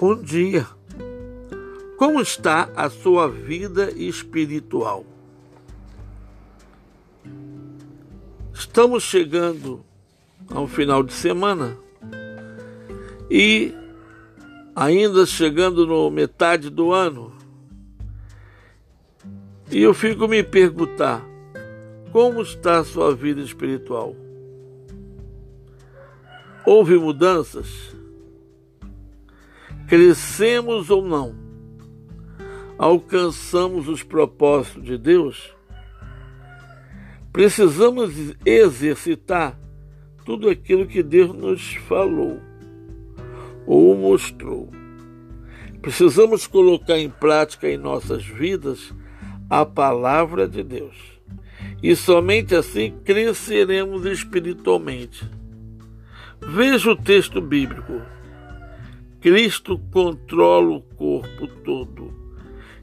Bom dia. Como está a sua vida espiritual? Estamos chegando ao final de semana e ainda chegando no metade do ano. E eu fico me perguntar: como está a sua vida espiritual? Houve mudanças? Crescemos ou não? Alcançamos os propósitos de Deus? Precisamos exercitar tudo aquilo que Deus nos falou ou mostrou. Precisamos colocar em prática em nossas vidas a palavra de Deus. E somente assim cresceremos espiritualmente. Veja o texto bíblico. Cristo controla o corpo todo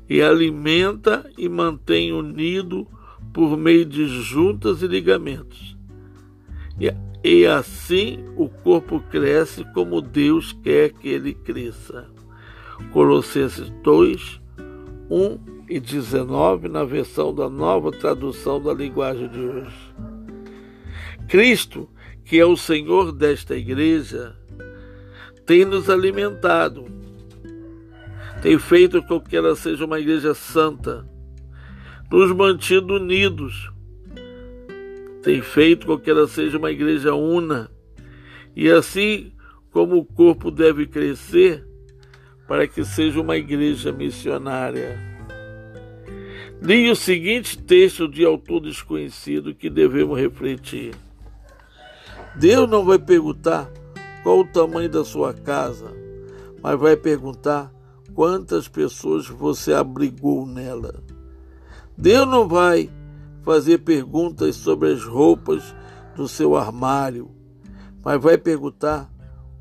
e alimenta e mantém unido por meio de juntas e ligamentos. E, e assim o corpo cresce como Deus quer que ele cresça. Colossenses 2, 1 e 19, na versão da nova tradução da linguagem de hoje. Cristo, que é o Senhor desta igreja, tem nos alimentado, tem feito com que ela seja uma igreja santa, nos mantido unidos, tem feito com que ela seja uma igreja una, e assim como o corpo deve crescer, para que seja uma igreja missionária. Li o seguinte texto de autor desconhecido que devemos refletir. Deus não vai perguntar qual o tamanho da sua casa, mas vai perguntar quantas pessoas você abrigou nela. Deus não vai fazer perguntas sobre as roupas do seu armário, mas vai perguntar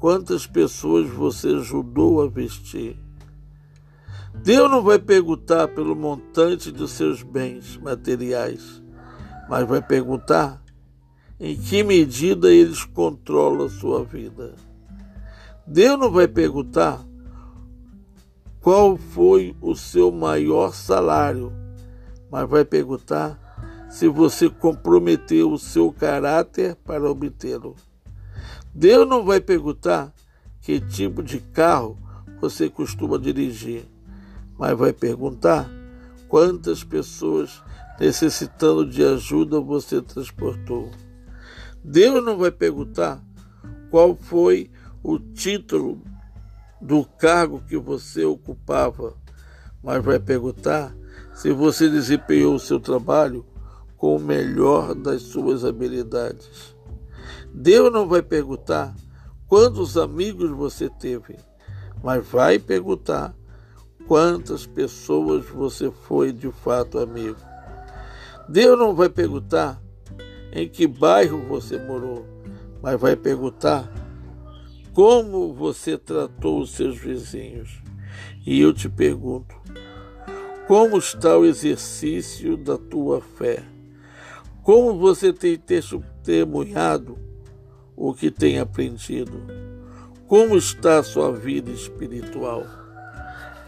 quantas pessoas você ajudou a vestir. Deus não vai perguntar pelo montante dos seus bens materiais, mas vai perguntar em que medida eles controlam a sua vida. Deus não vai perguntar qual foi o seu maior salário, mas vai perguntar se você comprometeu o seu caráter para obtê-lo. Deus não vai perguntar que tipo de carro você costuma dirigir, mas vai perguntar quantas pessoas necessitando de ajuda você transportou. Deus não vai perguntar qual foi o título do cargo que você ocupava, mas vai perguntar se você desempenhou o seu trabalho com o melhor das suas habilidades. Deus não vai perguntar quantos amigos você teve, mas vai perguntar quantas pessoas você foi de fato amigo. Deus não vai perguntar em que bairro você morou, mas vai perguntar como você tratou os seus vizinhos. E eu te pergunto: como está o exercício da tua fé? Como você tem testemunhado o que tem aprendido? Como está a sua vida espiritual?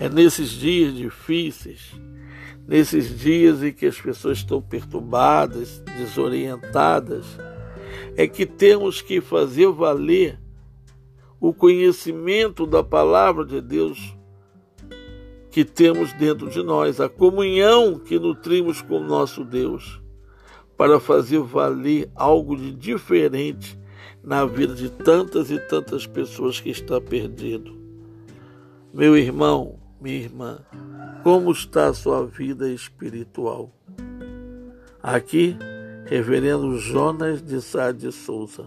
É nesses dias difíceis nesses dias em que as pessoas estão perturbadas, desorientadas, é que temos que fazer valer o conhecimento da palavra de Deus que temos dentro de nós, a comunhão que nutrimos com nosso Deus, para fazer valer algo de diferente na vida de tantas e tantas pessoas que está perdido. Meu irmão, minha irmã, como está a sua vida espiritual? Aqui, Reverendo Jonas de Sá de Souza.